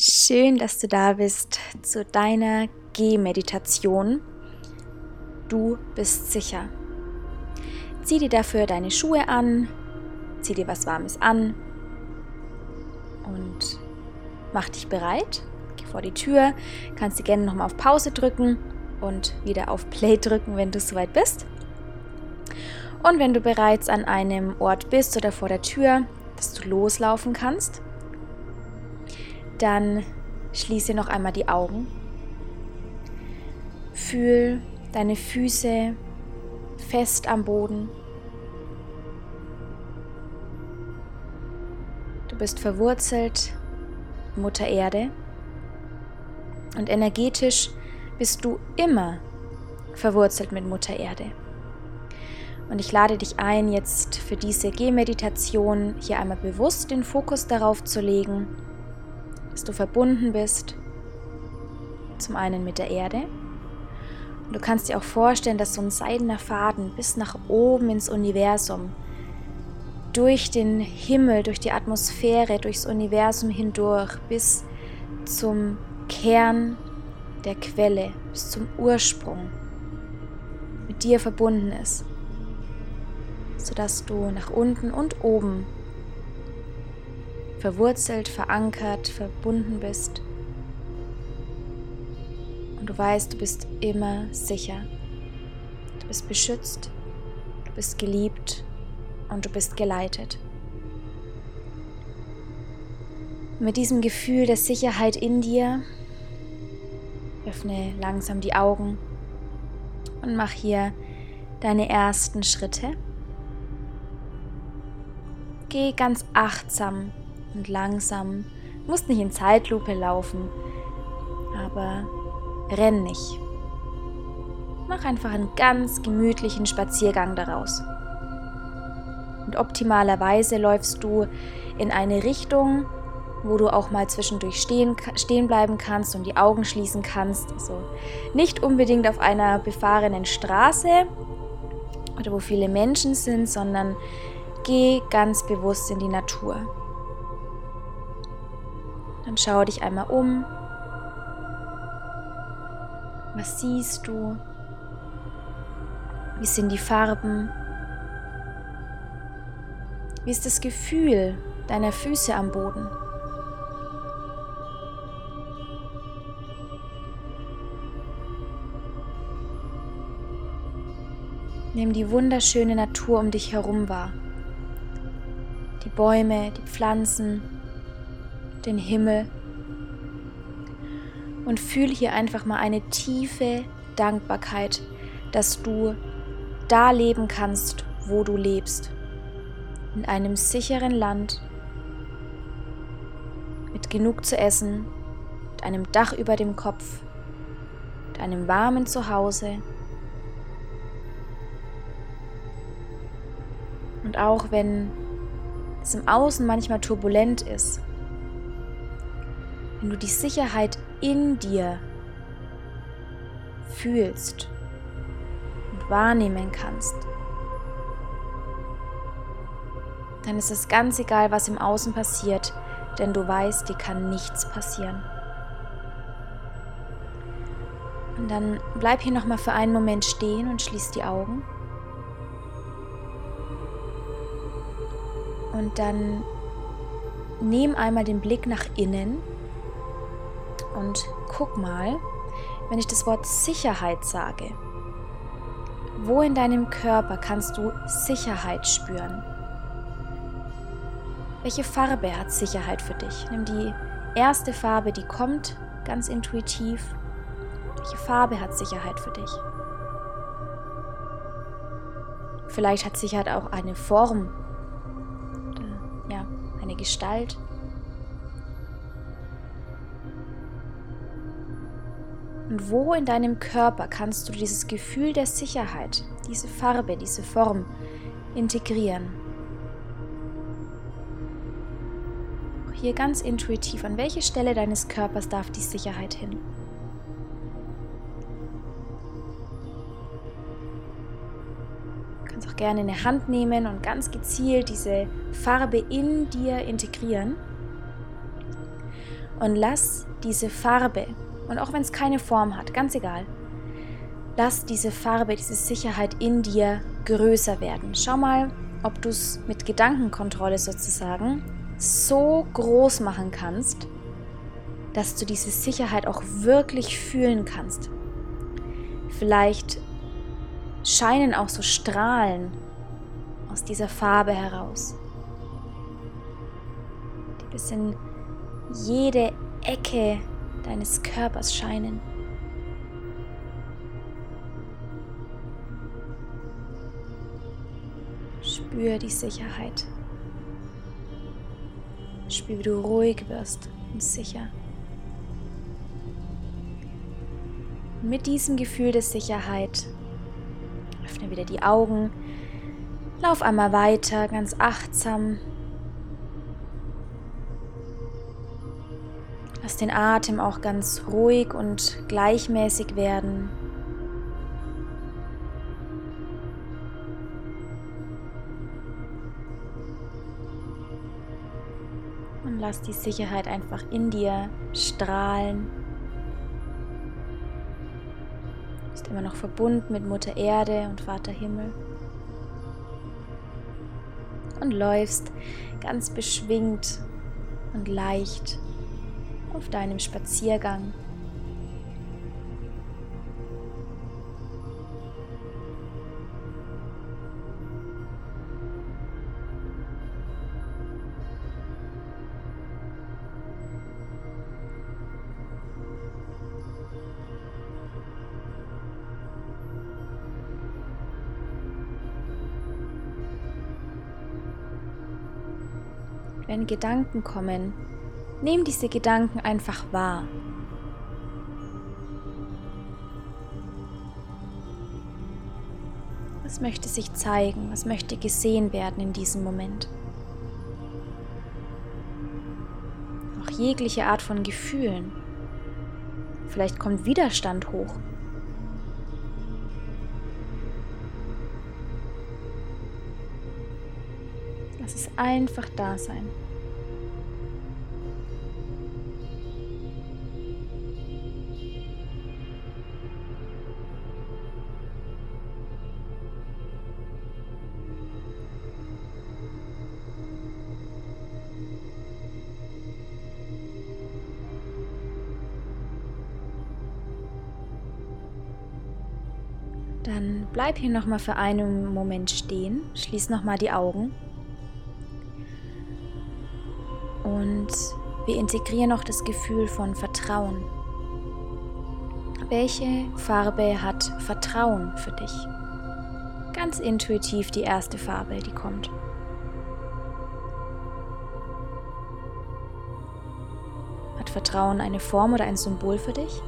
Schön, dass du da bist zu deiner Gehmeditation. Du bist sicher. Zieh dir dafür deine Schuhe an, zieh dir was Warmes an und mach dich bereit. Geh vor die Tür, kannst du gerne nochmal auf Pause drücken und wieder auf Play drücken, wenn du soweit bist. Und wenn du bereits an einem Ort bist oder vor der Tür, dass du loslaufen kannst, dann schließe noch einmal die Augen. Fühl deine Füße fest am Boden. Du bist verwurzelt Mutter Erde und energetisch bist du immer verwurzelt mit Mutter Erde. Und ich lade dich ein, jetzt für diese Gehmeditation hier einmal bewusst den Fokus darauf zu legen, dass du verbunden bist, zum einen mit der Erde. Und du kannst dir auch vorstellen, dass so ein seidener Faden bis nach oben ins Universum, durch den Himmel, durch die Atmosphäre, durchs Universum hindurch, bis zum Kern der Quelle, bis zum Ursprung mit dir verbunden ist, sodass du nach unten und oben verwurzelt, verankert, verbunden bist. Und du weißt, du bist immer sicher. Du bist beschützt, du bist geliebt und du bist geleitet. Mit diesem Gefühl der Sicherheit in dir öffne langsam die Augen und mach hier deine ersten Schritte. Geh ganz achtsam und langsam. Musst nicht in Zeitlupe laufen, aber renn nicht. Mach einfach einen ganz gemütlichen Spaziergang daraus. Und optimalerweise läufst du in eine Richtung, wo du auch mal zwischendurch stehen, stehen bleiben kannst und die Augen schließen kannst. Also nicht unbedingt auf einer befahrenen Straße oder wo viele Menschen sind, sondern geh ganz bewusst in die Natur. Dann schau dich einmal um. Was siehst du? Wie sind die Farben? Wie ist das Gefühl deiner Füße am Boden? Nimm die wunderschöne Natur um dich herum wahr. Die Bäume, die Pflanzen, den Himmel und fühl hier einfach mal eine tiefe Dankbarkeit, dass du da leben kannst, wo du lebst. In einem sicheren Land, mit genug zu essen, mit einem Dach über dem Kopf, mit einem warmen Zuhause. Und auch wenn es im Außen manchmal turbulent ist, wenn du die Sicherheit in dir fühlst und wahrnehmen kannst, dann ist es ganz egal, was im Außen passiert, denn du weißt, dir kann nichts passieren. Und dann bleib hier nochmal für einen Moment stehen und schließ die Augen. Und dann nimm einmal den Blick nach innen und guck mal, wenn ich das Wort Sicherheit sage, wo in deinem Körper kannst du Sicherheit spüren? Welche Farbe hat Sicherheit für dich? Nimm die erste Farbe, die kommt, ganz intuitiv. Welche Farbe hat Sicherheit für dich? Vielleicht hat Sicherheit auch eine Form, ja, eine Gestalt. Und wo in deinem Körper kannst du dieses Gefühl der Sicherheit, diese Farbe, diese Form integrieren? Hier ganz intuitiv, an welche Stelle deines Körpers darf die Sicherheit hin? Du kannst auch gerne eine Hand nehmen und ganz gezielt diese Farbe in dir integrieren. Und lass diese Farbe, und auch wenn es keine Form hat, ganz egal, lass diese Farbe, diese Sicherheit in dir größer werden. Schau mal, ob du es mit Gedankenkontrolle sozusagen so groß machen kannst, dass du diese Sicherheit auch wirklich fühlen kannst. Vielleicht scheinen auch so Strahlen aus dieser Farbe heraus, die bis in jede Ecke deines Körpers scheinen. Spür die Sicherheit. Spür, wie du ruhig wirst und sicher. mit diesem Gefühl der Sicherheit öffne wieder die Augen, lauf einmal weiter, ganz achtsam. Den Atem auch ganz ruhig und gleichmäßig werden. Und lass die Sicherheit einfach in dir strahlen. bist immer noch verbunden mit Mutter Erde und Vater Himmel. Und läufst ganz beschwingt und leicht auf deinem Spaziergang. Wenn Gedanken kommen, nimm diese Gedanken einfach wahr. Was möchte sich zeigen? Was möchte gesehen werden in diesem Moment? Auch jegliche Art von Gefühlen. Vielleicht kommt Widerstand hoch. Lass es einfach da sein. Dann bleib hier nochmal für einen Moment stehen, schließ nochmal die Augen und wir integrieren noch das Gefühl von Vertrauen. Welche Farbe hat Vertrauen für dich? Ganz intuitiv die erste Farbe, die kommt. Hat Vertrauen eine Form oder ein Symbol für dich?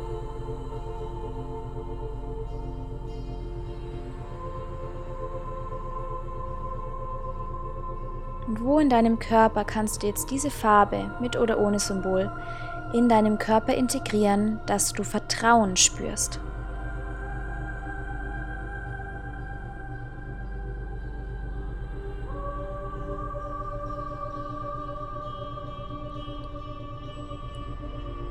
In deinem Körper kannst du jetzt diese Farbe mit oder ohne Symbol in deinem Körper integrieren, dass du Vertrauen spürst?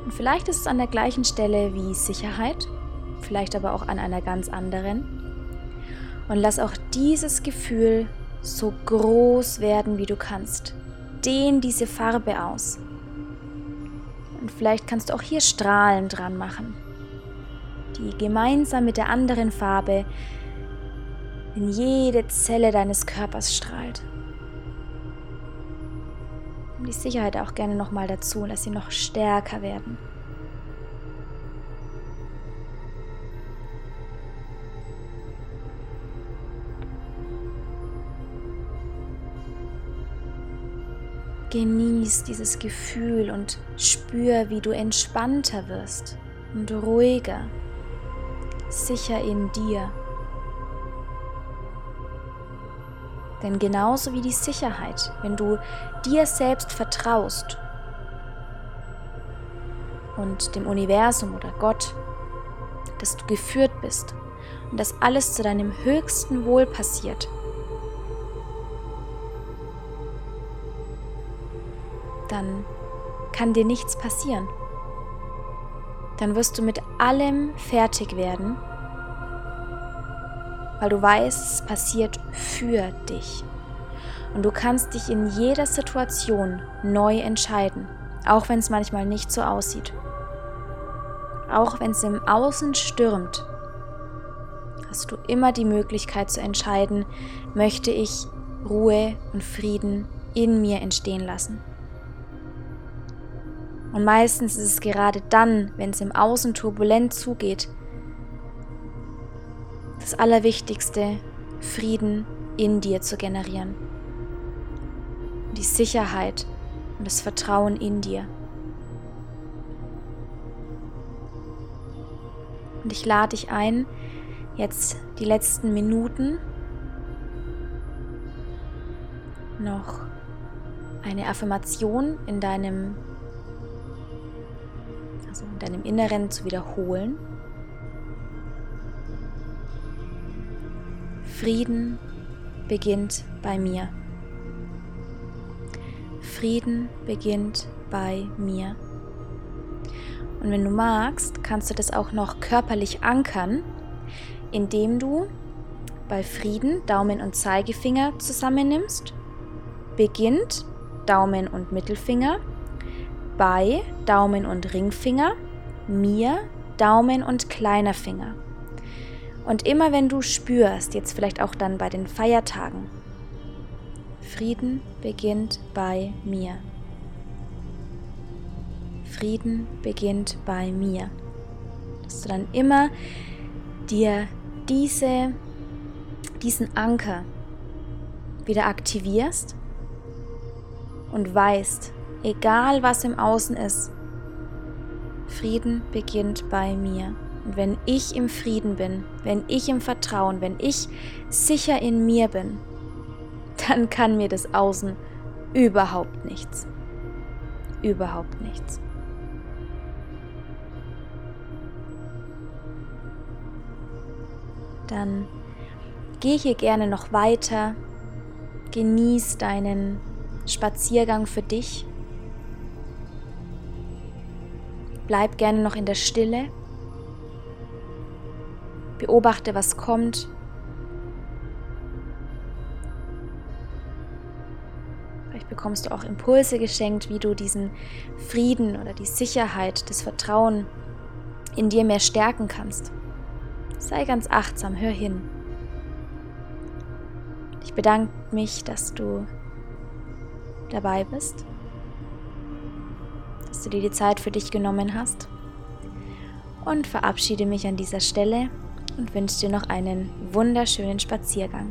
Und vielleicht ist es an der gleichen Stelle wie Sicherheit, vielleicht aber auch an einer ganz anderen. Und lass auch dieses Gefühl so groß werden, wie du kannst. Dehn diese Farbe aus. Und vielleicht kannst du auch hier Strahlen dran machen, die gemeinsam mit der anderen Farbe in jede Zelle deines Körpers strahlt. Und die Sicherheit auch gerne nochmal dazu, lass sie noch stärker werden. Genieß dieses Gefühl und spür, wie du entspannter wirst und ruhiger, sicher in dir. Denn genauso wie die Sicherheit, wenn du dir selbst vertraust und dem Universum oder Gott, dass du geführt bist und dass alles zu deinem höchsten Wohl passiert, dann kann dir nichts passieren. Dann wirst du mit allem fertig werden, weil du weißt, es passiert für dich. Und du kannst dich in jeder Situation neu entscheiden, auch wenn es manchmal nicht so aussieht. Auch wenn es im Außen stürmt, hast du immer die Möglichkeit zu entscheiden, möchte ich Ruhe und Frieden in mir entstehen lassen. Und meistens ist es gerade dann, wenn es im Außen turbulent zugeht, das Allerwichtigste, Frieden in dir zu generieren. Die Sicherheit und das Vertrauen in dir. Und ich lade dich ein, jetzt die letzten Minuten noch eine Affirmation in deinem, also in deinem Inneren zu wiederholen. Frieden beginnt bei mir. Frieden beginnt bei mir. Und wenn du magst, kannst du das auch noch körperlich ankern, indem du bei Frieden Daumen und Zeigefinger zusammennimmst, beginnt Daumen und Mittelfinger, bei Daumen und Ringfinger, mir Daumen und kleiner Finger. Und immer wenn du spürst, jetzt vielleicht auch dann bei den Feiertagen, Frieden beginnt bei mir. Frieden beginnt bei mir. Dass du dann immer dir diese, diesen Anker wieder aktivierst und weißt, egal was im Außen ist, Frieden beginnt bei mir. Und wenn ich im Frieden bin, wenn ich im Vertrauen, wenn ich sicher in mir bin, dann kann mir das Außen überhaupt nichts. Überhaupt nichts. Dann geh hier gerne noch weiter, genieß deinen Spaziergang für dich. Bleib gerne noch in der Stille. Beobachte, was kommt. Vielleicht bekommst du auch Impulse geschenkt, wie du diesen Frieden oder die Sicherheit, das Vertrauen in dir mehr stärken kannst. Sei ganz achtsam, hör hin. Ich bedanke mich, dass du dabei bist, dass du dir die Zeit für dich genommen hast und verabschiede mich an dieser Stelle und wünsche dir noch einen wunderschönen Spaziergang.